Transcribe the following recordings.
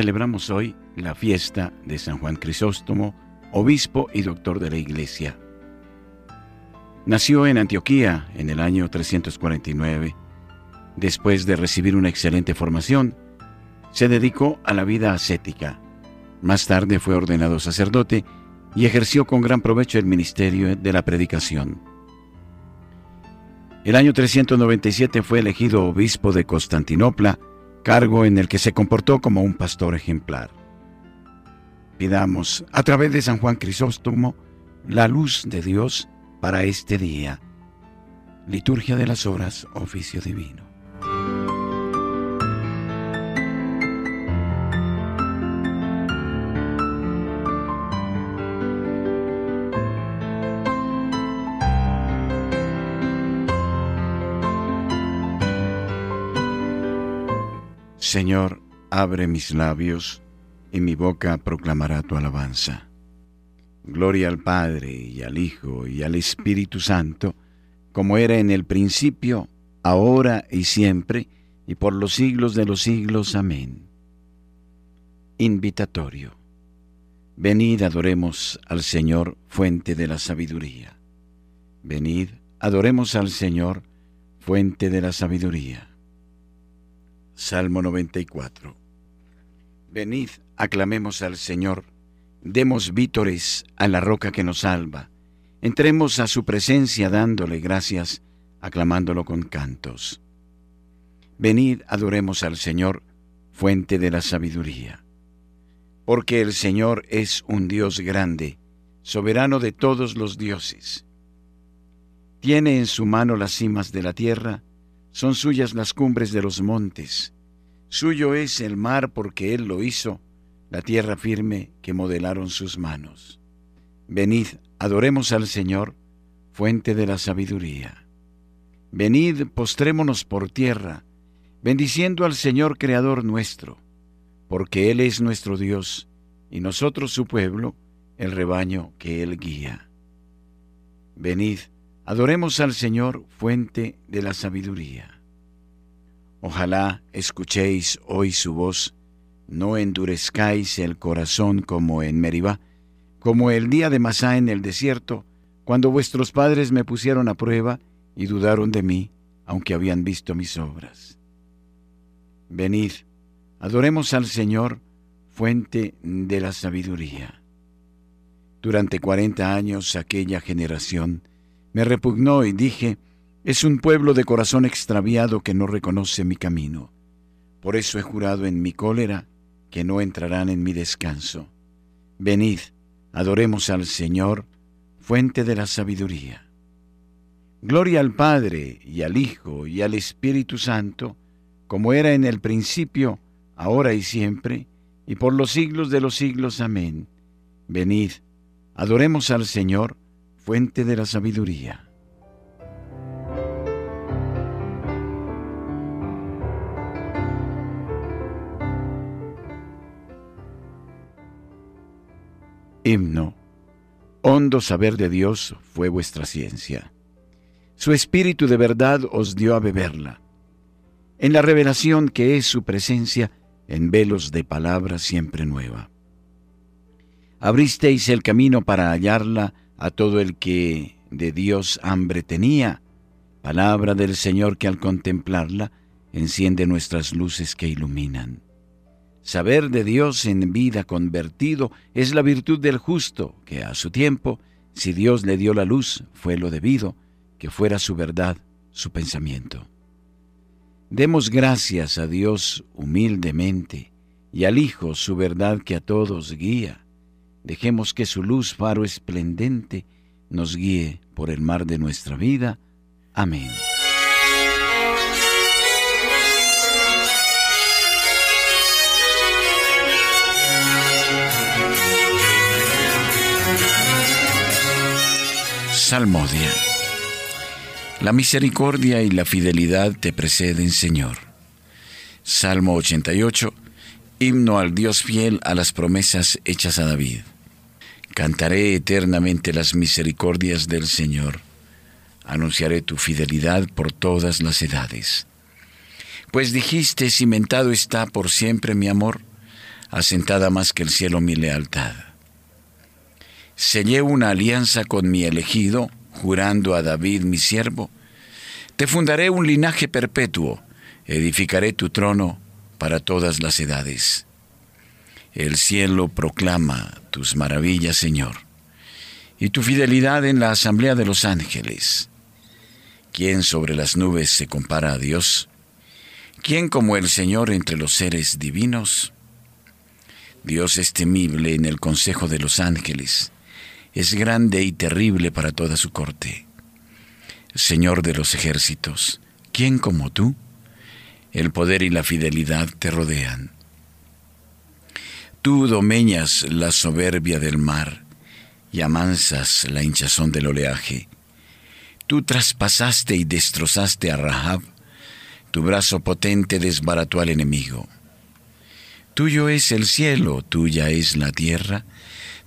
celebramos hoy la fiesta de San Juan Crisóstomo, obispo y doctor de la Iglesia. Nació en Antioquía en el año 349. Después de recibir una excelente formación, se dedicó a la vida ascética. Más tarde fue ordenado sacerdote y ejerció con gran provecho el ministerio de la predicación. El año 397 fue elegido obispo de Constantinopla, cargo en el que se comportó como un pastor ejemplar. Pidamos, a través de San Juan Crisóstomo, la luz de Dios para este día. Liturgia de las Horas, oficio divino. Señor, abre mis labios, y mi boca proclamará tu alabanza. Gloria al Padre, y al Hijo, y al Espíritu Santo, como era en el principio, ahora y siempre, y por los siglos de los siglos. Amén. Invitatorio. Venid, adoremos al Señor, fuente de la sabiduría. Venid, adoremos al Señor, fuente de la sabiduría. Salmo 94. Venid, aclamemos al Señor, demos vítores a la roca que nos salva, entremos a su presencia dándole gracias, aclamándolo con cantos. Venid, adoremos al Señor, fuente de la sabiduría. Porque el Señor es un Dios grande, soberano de todos los dioses. Tiene en su mano las cimas de la tierra, son suyas las cumbres de los montes. Suyo es el mar porque Él lo hizo, la tierra firme que modelaron sus manos. Venid, adoremos al Señor, fuente de la sabiduría. Venid, postrémonos por tierra, bendiciendo al Señor Creador nuestro, porque Él es nuestro Dios, y nosotros su pueblo, el rebaño que Él guía. Venid, Adoremos al Señor, fuente de la sabiduría. Ojalá escuchéis hoy su voz, no endurezcáis el corazón como en Meribá, como el día de Masá en el desierto, cuando vuestros padres me pusieron a prueba y dudaron de mí, aunque habían visto mis obras. Venid, adoremos al Señor, fuente de la sabiduría. Durante cuarenta años aquella generación me repugnó y dije, es un pueblo de corazón extraviado que no reconoce mi camino. Por eso he jurado en mi cólera que no entrarán en mi descanso. Venid, adoremos al Señor, fuente de la sabiduría. Gloria al Padre y al Hijo y al Espíritu Santo, como era en el principio, ahora y siempre, y por los siglos de los siglos. Amén. Venid, adoremos al Señor, fuente de la sabiduría. Himno. Hondo saber de Dios fue vuestra ciencia. Su espíritu de verdad os dio a beberla. En la revelación que es su presencia, en velos de palabra siempre nueva. Abristeis el camino para hallarla a todo el que de Dios hambre tenía, palabra del Señor que al contemplarla enciende nuestras luces que iluminan. Saber de Dios en vida convertido es la virtud del justo, que a su tiempo, si Dios le dio la luz, fue lo debido, que fuera su verdad, su pensamiento. Demos gracias a Dios humildemente y al Hijo su verdad que a todos guía Dejemos que su luz, faro esplendente, nos guíe por el mar de nuestra vida. Amén. Salmodia. La misericordia y la fidelidad te preceden, Señor. Salmo 88 himno al Dios fiel a las promesas hechas a David. Cantaré eternamente las misericordias del Señor. Anunciaré tu fidelidad por todas las edades. Pues dijiste, cimentado está por siempre mi amor, asentada más que el cielo mi lealtad. Sellé una alianza con mi elegido, jurando a David mi siervo, te fundaré un linaje perpetuo, edificaré tu trono para todas las edades. El cielo proclama tus maravillas, Señor, y tu fidelidad en la asamblea de los ángeles. ¿Quién sobre las nubes se compara a Dios? ¿Quién como el Señor entre los seres divinos? Dios es temible en el consejo de los ángeles, es grande y terrible para toda su corte. Señor de los ejércitos, ¿quién como tú? El poder y la fidelidad te rodean. Tú domeñas la soberbia del mar y amansas la hinchazón del oleaje. Tú traspasaste y destrozaste a Rahab, tu brazo potente desbarató al enemigo. Tuyo es el cielo, tuya es la tierra,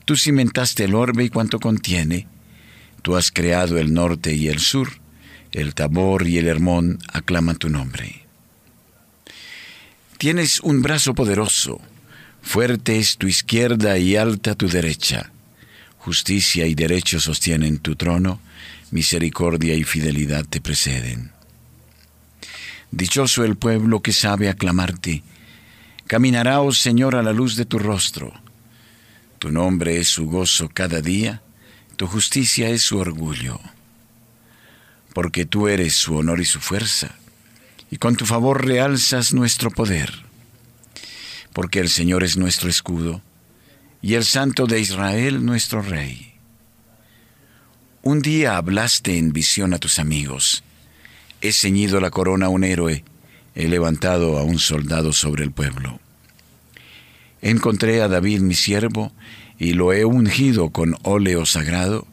tú cimentaste el orbe y cuanto contiene, tú has creado el norte y el sur, el Tabor y el Hermón aclaman tu nombre. Tienes un brazo poderoso, fuerte es tu izquierda y alta tu derecha. Justicia y derecho sostienen tu trono, misericordia y fidelidad te preceden. Dichoso el pueblo que sabe aclamarte. Caminará, oh Señor, a la luz de tu rostro. Tu nombre es su gozo cada día, tu justicia es su orgullo. Porque tú eres su honor y su fuerza, y con tu favor realzas nuestro poder. Porque el Señor es nuestro escudo, y el Santo de Israel nuestro Rey. Un día hablaste en visión a tus amigos. He ceñido la corona a un héroe, he levantado a un soldado sobre el pueblo. Encontré a David mi siervo y lo he ungido con óleo sagrado,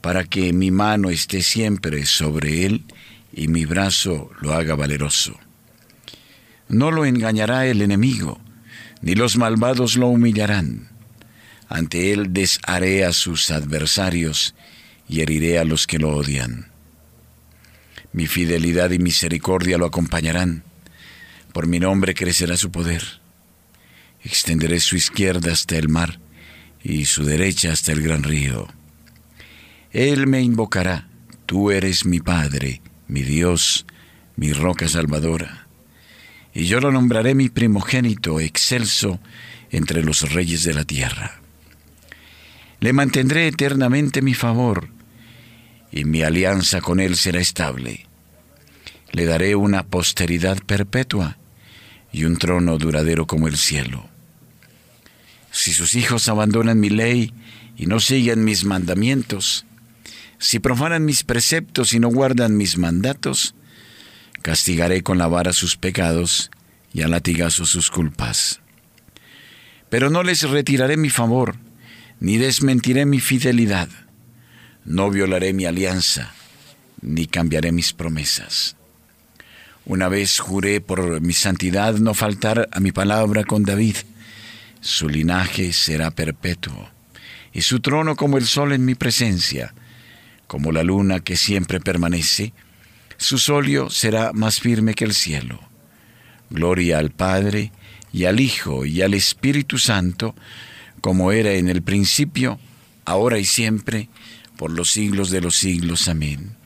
para que mi mano esté siempre sobre él y mi brazo lo haga valeroso. No lo engañará el enemigo, ni los malvados lo humillarán. Ante él desharé a sus adversarios y heriré a los que lo odian. Mi fidelidad y misericordia lo acompañarán. Por mi nombre crecerá su poder. Extenderé su izquierda hasta el mar y su derecha hasta el gran río. Él me invocará, tú eres mi Padre, mi Dios, mi roca salvadora. Y yo lo nombraré mi primogénito, excelso entre los reyes de la tierra. Le mantendré eternamente mi favor y mi alianza con él será estable. Le daré una posteridad perpetua y un trono duradero como el cielo. Si sus hijos abandonan mi ley y no siguen mis mandamientos, si profanan mis preceptos y no guardan mis mandatos, castigaré con la vara sus pecados y a latigazo sus culpas. Pero no les retiraré mi favor, ni desmentiré mi fidelidad no violaré mi alianza, ni cambiaré mis promesas. Una vez juré por mi santidad no faltar a mi palabra con David. Su linaje será perpetuo, y su trono como el sol en mi presencia, como la luna que siempre permanece, su solio será más firme que el cielo. Gloria al Padre, y al Hijo, y al Espíritu Santo, como era en el principio, ahora y siempre, por los siglos de los siglos. Amén.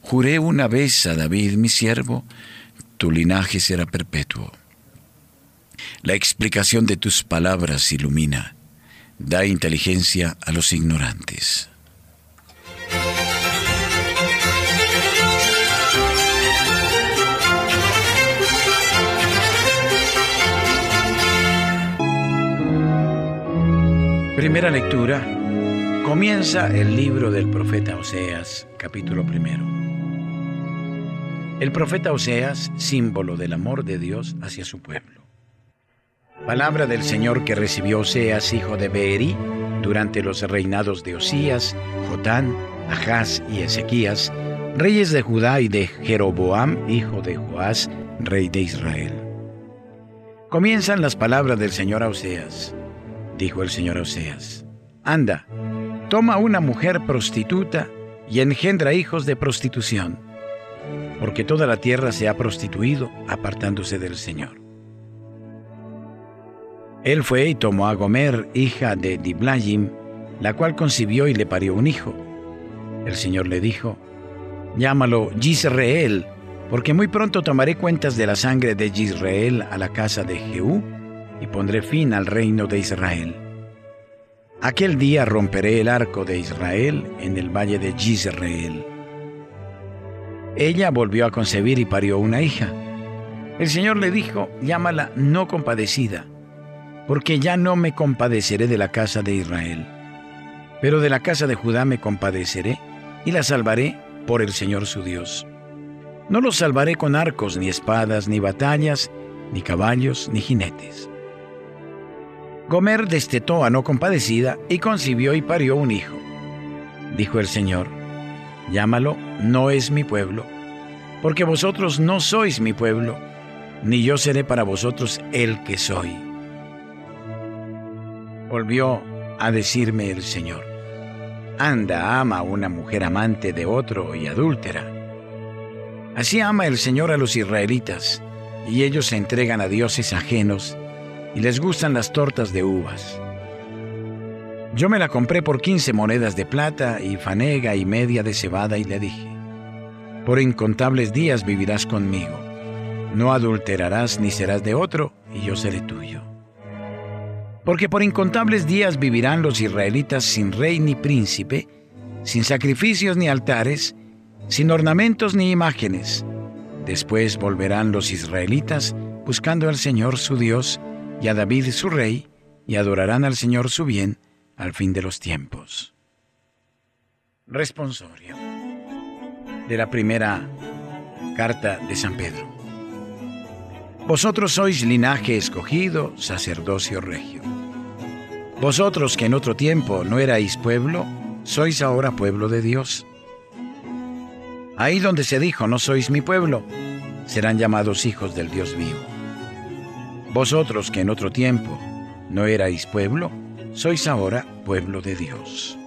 Juré una vez a David, mi siervo, tu linaje será perpetuo. La explicación de tus palabras ilumina, da inteligencia a los ignorantes. Primera lectura Comienza el libro del profeta Oseas, capítulo primero. El profeta Oseas, símbolo del amor de Dios hacia su pueblo. Palabra del Señor que recibió Oseas, hijo de Beeri, durante los reinados de Osías, Jotán, Ahaz y Ezequías, reyes de Judá y de Jeroboam, hijo de Joás, rey de Israel. Comienzan las palabras del Señor a Oseas. Dijo el Señor Oseas, Anda, toma una mujer prostituta y engendra hijos de prostitución, porque toda la tierra se ha prostituido apartándose del Señor. Él fue y tomó a Gomer, hija de Diblayim, la cual concibió y le parió un hijo. El Señor le dijo, Llámalo Yisrael, porque muy pronto tomaré cuentas de la sangre de Yisrael a la casa de Jehú y pondré fin al reino de Israel. Aquel día romperé el arco de Israel en el valle de Yisrael. Ella volvió a concebir y parió una hija. El Señor le dijo, llámala no compadecida, porque ya no me compadeceré de la casa de Israel, pero de la casa de Judá me compadeceré y la salvaré por el Señor su Dios. No los salvaré con arcos, ni espadas, ni batallas, ni caballos, ni jinetes. Gomer destetó a no compadecida y concibió y parió un hijo. Dijo el Señor, llámalo, no es mi pueblo, porque vosotros no sois mi pueblo, ni yo seré para vosotros el que soy. Volvió a decirme el Señor, anda, ama a una mujer amante de otro y adúltera. Así ama el Señor a los israelitas, y ellos se entregan a dioses ajenos y les gustan las tortas de uvas. Yo me la compré por 15 monedas de plata y fanega y media de cebada y le dije, por incontables días vivirás conmigo, no adulterarás ni serás de otro y yo seré tuyo. Porque por incontables días vivirán los israelitas sin rey ni príncipe, sin sacrificios ni altares, sin ornamentos ni imágenes. Después volverán los israelitas buscando al Señor su Dios, y a David su rey, y adorarán al Señor su bien al fin de los tiempos. Responsorio de la primera carta de San Pedro. Vosotros sois linaje escogido, sacerdocio regio. Vosotros que en otro tiempo no erais pueblo, sois ahora pueblo de Dios. Ahí donde se dijo, no sois mi pueblo, serán llamados hijos del Dios vivo. Vosotros que en otro tiempo no erais pueblo, sois ahora pueblo de Dios.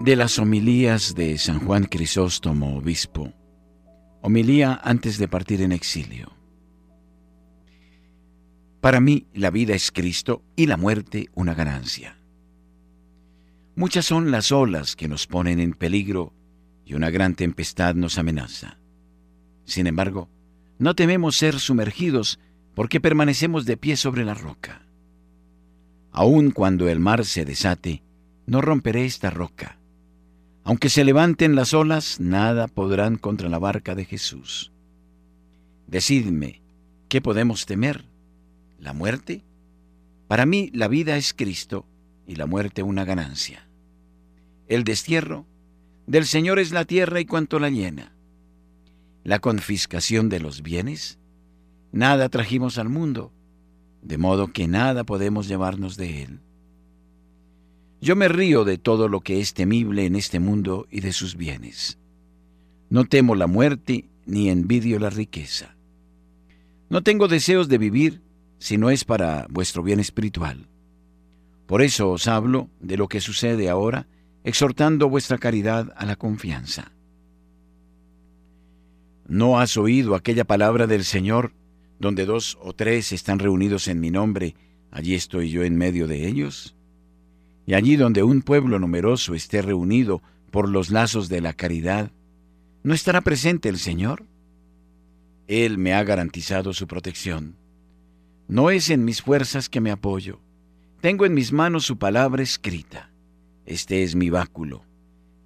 De las homilías de San Juan Crisóstomo, obispo, homilía antes de partir en exilio. Para mí la vida es Cristo y la muerte una ganancia. Muchas son las olas que nos ponen en peligro y una gran tempestad nos amenaza. Sin embargo, no tememos ser sumergidos porque permanecemos de pie sobre la roca. Aun cuando el mar se desate, no romperé esta roca. Aunque se levanten las olas, nada podrán contra la barca de Jesús. Decidme, ¿qué podemos temer? ¿La muerte? Para mí la vida es Cristo y la muerte una ganancia. El destierro del Señor es la tierra y cuanto la llena. La confiscación de los bienes, nada trajimos al mundo, de modo que nada podemos llevarnos de él. Yo me río de todo lo que es temible en este mundo y de sus bienes. No temo la muerte ni envidio la riqueza. No tengo deseos de vivir si no es para vuestro bien espiritual. Por eso os hablo de lo que sucede ahora exhortando vuestra caridad a la confianza. ¿No has oído aquella palabra del Señor, donde dos o tres están reunidos en mi nombre, allí estoy yo en medio de ellos? Y allí donde un pueblo numeroso esté reunido por los lazos de la caridad, ¿no estará presente el Señor? Él me ha garantizado su protección. No es en mis fuerzas que me apoyo, tengo en mis manos su palabra escrita. Este es mi báculo,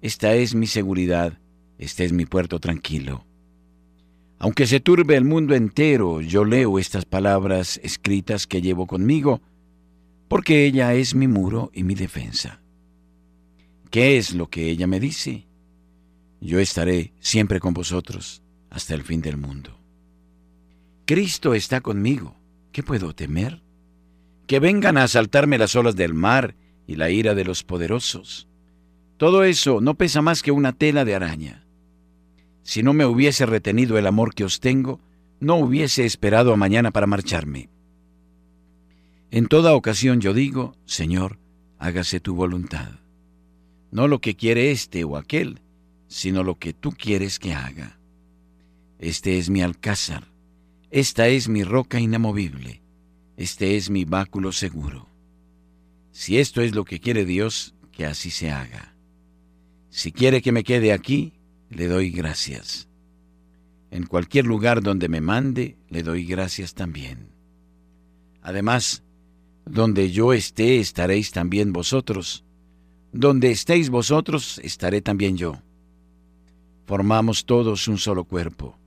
esta es mi seguridad, este es mi puerto tranquilo. Aunque se turbe el mundo entero, yo leo estas palabras escritas que llevo conmigo, porque ella es mi muro y mi defensa. ¿Qué es lo que ella me dice? Yo estaré siempre con vosotros hasta el fin del mundo. Cristo está conmigo. ¿Qué puedo temer? Que vengan a asaltarme las olas del mar y la ira de los poderosos. Todo eso no pesa más que una tela de araña. Si no me hubiese retenido el amor que os tengo, no hubiese esperado a mañana para marcharme. En toda ocasión yo digo, Señor, hágase tu voluntad. No lo que quiere este o aquel, sino lo que tú quieres que haga. Este es mi alcázar, esta es mi roca inamovible, este es mi báculo seguro. Si esto es lo que quiere Dios, que así se haga. Si quiere que me quede aquí, le doy gracias. En cualquier lugar donde me mande, le doy gracias también. Además, donde yo esté, estaréis también vosotros. Donde estéis vosotros, estaré también yo. Formamos todos un solo cuerpo,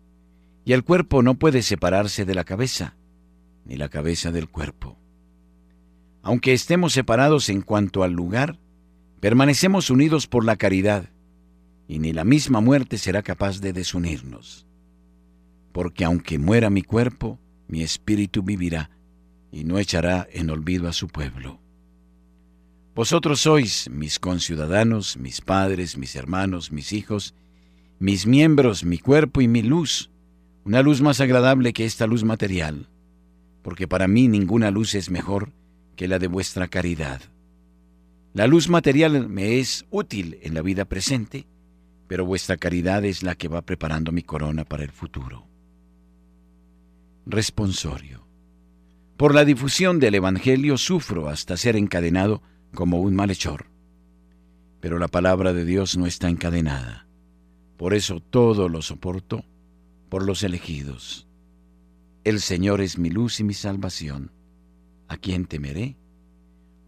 y el cuerpo no puede separarse de la cabeza, ni la cabeza del cuerpo. Aunque estemos separados en cuanto al lugar, permanecemos unidos por la caridad, y ni la misma muerte será capaz de desunirnos. Porque aunque muera mi cuerpo, mi espíritu vivirá, y no echará en olvido a su pueblo. Vosotros sois mis conciudadanos, mis padres, mis hermanos, mis hijos, mis miembros, mi cuerpo y mi luz, una luz más agradable que esta luz material, porque para mí ninguna luz es mejor que la de vuestra caridad. La luz material me es útil en la vida presente, pero vuestra caridad es la que va preparando mi corona para el futuro. Responsorio. Por la difusión del Evangelio sufro hasta ser encadenado como un malhechor. Pero la palabra de Dios no está encadenada. Por eso todo lo soporto por los elegidos. El Señor es mi luz y mi salvación. ¿A quién temeré?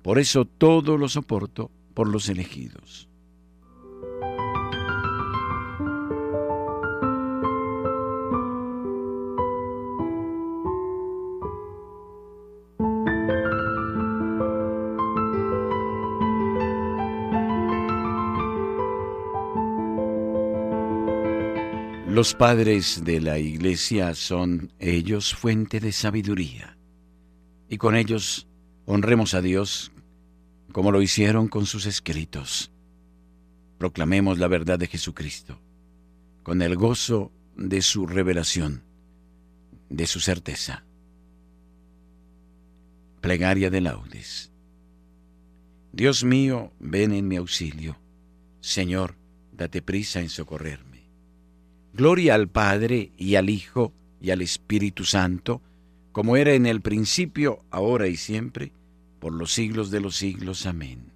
Por eso todo lo soporto por los elegidos. Los padres de la iglesia son ellos fuente de sabiduría, y con ellos honremos a Dios como lo hicieron con sus escritos. Proclamemos la verdad de Jesucristo, con el gozo de su revelación, de su certeza. Plegaria de laudes. Dios mío, ven en mi auxilio. Señor, date prisa en socorrerme. Gloria al Padre y al Hijo y al Espíritu Santo, como era en el principio, ahora y siempre, por los siglos de los siglos. Amén.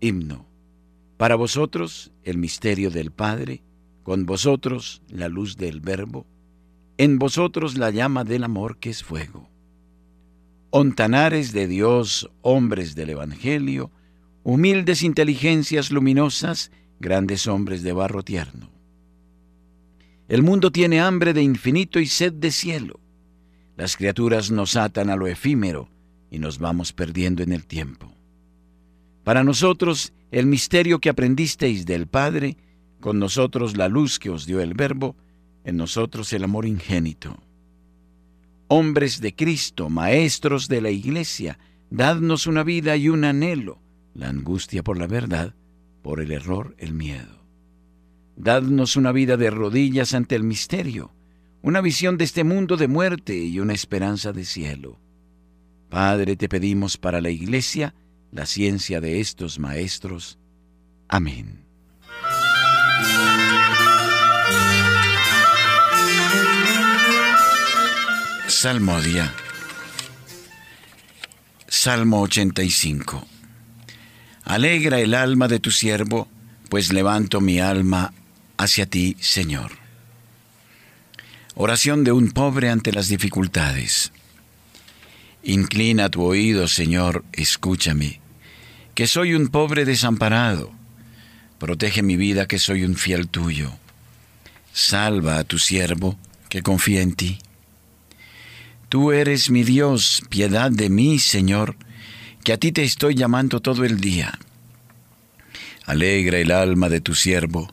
Himno. Para vosotros el misterio del Padre, con vosotros la luz del Verbo, en vosotros la llama del amor que es fuego. Ontanares de Dios, hombres del Evangelio, humildes inteligencias luminosas, grandes hombres de barro tierno. El mundo tiene hambre de infinito y sed de cielo. Las criaturas nos atan a lo efímero y nos vamos perdiendo en el tiempo. Para nosotros, el misterio que aprendisteis del Padre, con nosotros la luz que os dio el Verbo, en nosotros el amor ingénito. Hombres de Cristo, maestros de la Iglesia, dadnos una vida y un anhelo, la angustia por la verdad, por el error el miedo. Dadnos una vida de rodillas ante el misterio, una visión de este mundo de muerte y una esperanza de cielo. Padre, te pedimos para la Iglesia la ciencia de estos maestros. Amén. Salmodia. Salmo 85. Alegra el alma de tu siervo, pues levanto mi alma hacia ti, Señor. Oración de un pobre ante las dificultades. Inclina tu oído, Señor, escúchame, que soy un pobre desamparado. Protege mi vida, que soy un fiel tuyo. Salva a tu siervo, que confía en ti. Tú eres mi Dios, piedad de mí, Señor, que a ti te estoy llamando todo el día. Alegra el alma de tu siervo,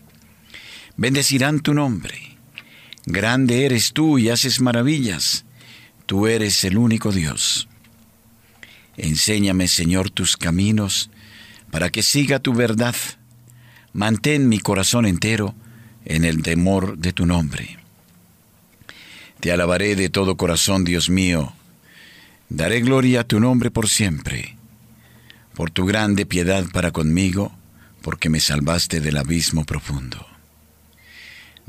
Bendecirán tu nombre. Grande eres tú y haces maravillas. Tú eres el único Dios. Enséñame, Señor, tus caminos, para que siga tu verdad. Mantén mi corazón entero en el temor de tu nombre. Te alabaré de todo corazón, Dios mío. Daré gloria a tu nombre por siempre, por tu grande piedad para conmigo, porque me salvaste del abismo profundo.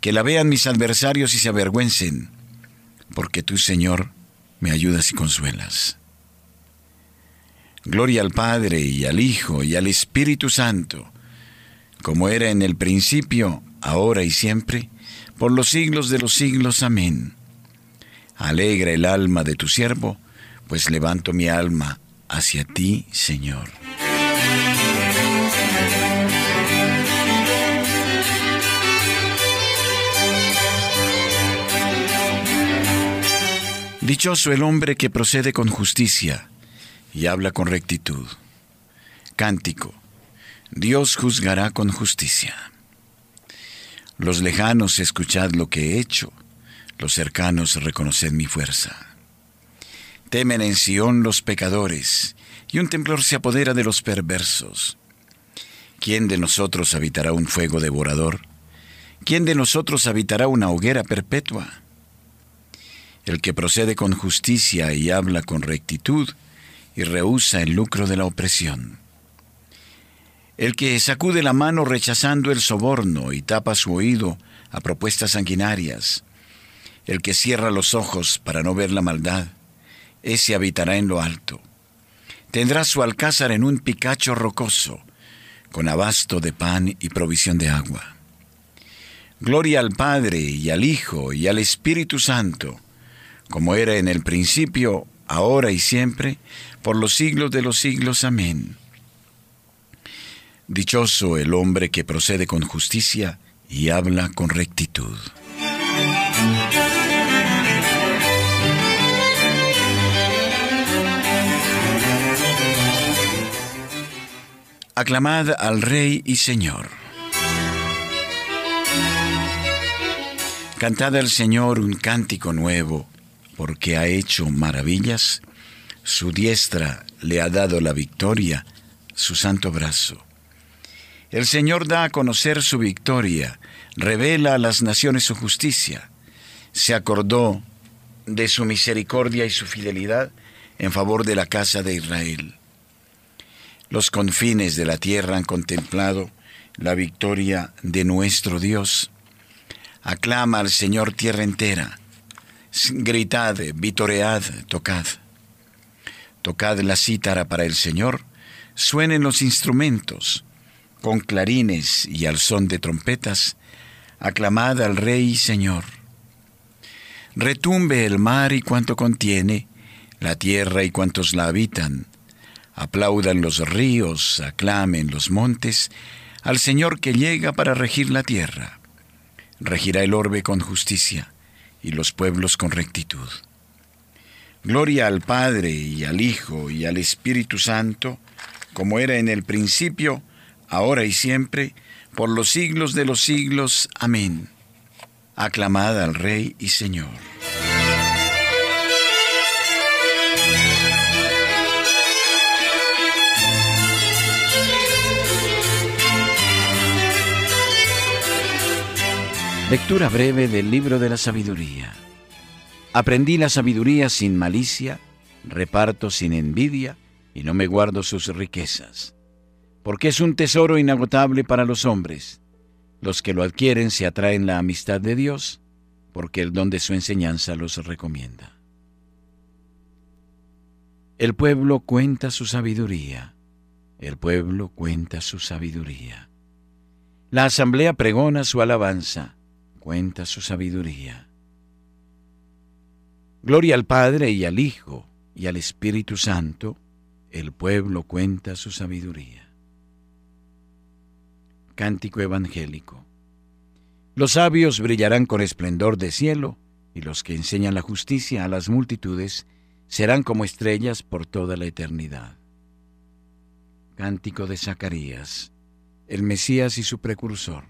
que la vean mis adversarios y se avergüencen, porque tú, Señor, me ayudas y consuelas. Gloria al Padre y al Hijo y al Espíritu Santo, como era en el principio, ahora y siempre, por los siglos de los siglos. Amén. Alegra el alma de tu siervo, pues levanto mi alma hacia ti, Señor. Dichoso el hombre que procede con justicia y habla con rectitud. Cántico. Dios juzgará con justicia. Los lejanos escuchad lo que he hecho, los cercanos reconoced mi fuerza. Temen en Sión los pecadores, y un temblor se apodera de los perversos. ¿Quién de nosotros habitará un fuego devorador? ¿Quién de nosotros habitará una hoguera perpetua? El que procede con justicia y habla con rectitud, y rehúsa el lucro de la opresión. El que sacude la mano rechazando el soborno y tapa su oído a propuestas sanguinarias. El que cierra los ojos para no ver la maldad, ese habitará en lo alto. Tendrá su alcázar en un picacho rocoso, con abasto de pan y provisión de agua. Gloria al Padre y al Hijo y al Espíritu Santo, como era en el principio, ahora y siempre, por los siglos de los siglos. Amén. Dichoso el hombre que procede con justicia y habla con rectitud. Aclamad al Rey y Señor. Cantad al Señor un cántico nuevo, porque ha hecho maravillas su diestra le ha dado la victoria, su santo brazo. El Señor da a conocer su victoria, revela a las naciones su justicia. Se acordó de su misericordia y su fidelidad en favor de la casa de Israel. Los confines de la tierra han contemplado la victoria de nuestro Dios. Aclama al Señor tierra entera. Gritad, vitoread, tocad. Tocad la cítara para el Señor, suenen los instrumentos, con clarines y al son de trompetas, aclamad al Rey Señor. Retumbe el mar y cuanto contiene, la tierra y cuantos la habitan. Aplaudan los ríos, aclamen los montes, al Señor que llega para regir la tierra. Regirá el orbe con justicia y los pueblos con rectitud. Gloria al Padre y al Hijo y al Espíritu Santo, como era en el principio, ahora y siempre, por los siglos de los siglos. Amén. Aclamad al Rey y Señor. Lectura breve del libro de la sabiduría. Aprendí la sabiduría sin malicia, reparto sin envidia, y no me guardo sus riquezas. Porque es un tesoro inagotable para los hombres. Los que lo adquieren se atraen la amistad de Dios, porque el don de su enseñanza los recomienda. El pueblo cuenta su sabiduría. El pueblo cuenta su sabiduría. La asamblea pregona su alabanza, cuenta su sabiduría. Gloria al Padre y al Hijo y al Espíritu Santo, el pueblo cuenta su sabiduría. Cántico Evangélico. Los sabios brillarán con esplendor de cielo, y los que enseñan la justicia a las multitudes serán como estrellas por toda la eternidad. Cántico de Zacarías, el Mesías y su precursor.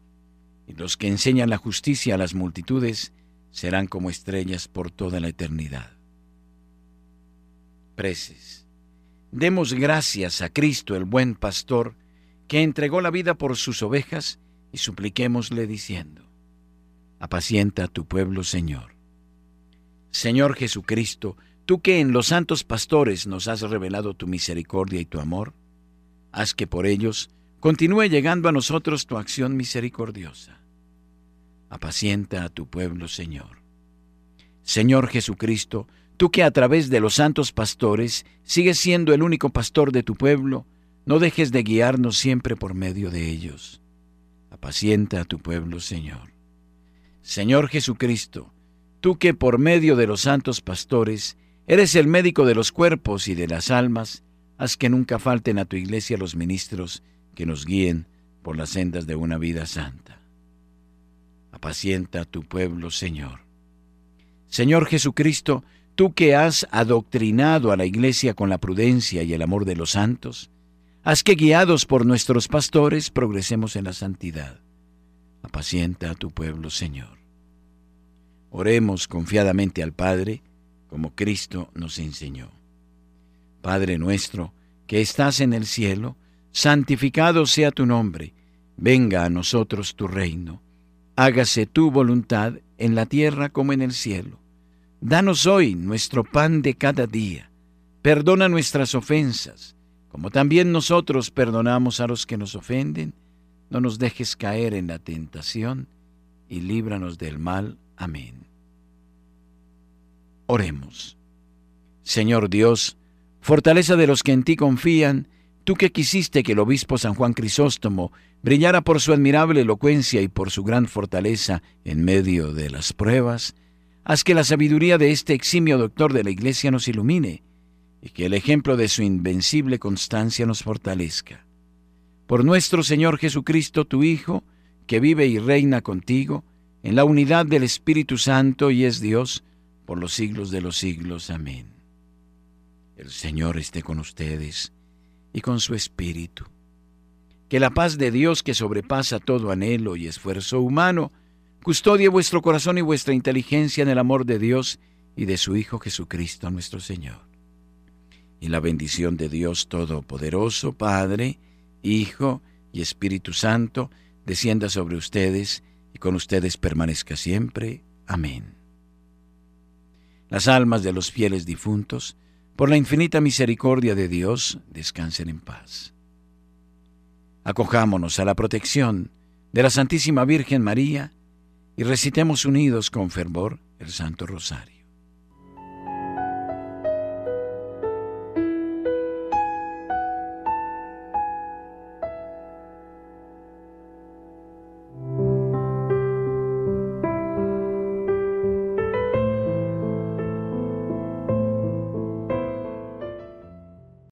y los que enseñan la justicia a las multitudes serán como estrellas por toda la eternidad. Preces. Demos gracias a Cristo el buen pastor, que entregó la vida por sus ovejas, y supliquémosle diciendo, Apacienta a tu pueblo, Señor. Señor Jesucristo, tú que en los santos pastores nos has revelado tu misericordia y tu amor, haz que por ellos continúe llegando a nosotros tu acción misericordiosa. Apacienta a tu pueblo, Señor. Señor Jesucristo, Tú que a través de los santos pastores sigues siendo el único pastor de tu pueblo, no dejes de guiarnos siempre por medio de ellos. Apacienta a tu pueblo, Señor. Señor Jesucristo, tú que por medio de los santos pastores eres el médico de los cuerpos y de las almas, haz que nunca falten a tu iglesia los ministros que nos guíen por las sendas de una vida santa. Apacienta a tu pueblo, Señor. Señor Jesucristo, Tú que has adoctrinado a la Iglesia con la prudencia y el amor de los santos, haz que guiados por nuestros pastores progresemos en la santidad. Apacienta a tu pueblo, Señor. Oremos confiadamente al Padre, como Cristo nos enseñó. Padre nuestro, que estás en el cielo, santificado sea tu nombre, venga a nosotros tu reino, hágase tu voluntad en la tierra como en el cielo. Danos hoy nuestro pan de cada día. Perdona nuestras ofensas, como también nosotros perdonamos a los que nos ofenden. No nos dejes caer en la tentación y líbranos del mal. Amén. Oremos. Señor Dios, fortaleza de los que en ti confían, tú que quisiste que el obispo San Juan Crisóstomo brillara por su admirable elocuencia y por su gran fortaleza en medio de las pruebas, Haz que la sabiduría de este eximio doctor de la Iglesia nos ilumine y que el ejemplo de su invencible constancia nos fortalezca. Por nuestro Señor Jesucristo, tu Hijo, que vive y reina contigo, en la unidad del Espíritu Santo y es Dios, por los siglos de los siglos. Amén. El Señor esté con ustedes y con su Espíritu. Que la paz de Dios, que sobrepasa todo anhelo y esfuerzo humano, Custodie vuestro corazón y vuestra inteligencia en el amor de Dios y de su Hijo Jesucristo nuestro Señor. Y la bendición de Dios Todopoderoso, Padre, Hijo y Espíritu Santo, descienda sobre ustedes y con ustedes permanezca siempre. Amén. Las almas de los fieles difuntos, por la infinita misericordia de Dios, descansen en paz. Acojámonos a la protección de la Santísima Virgen María, y recitemos unidos con fervor el Santo Rosario.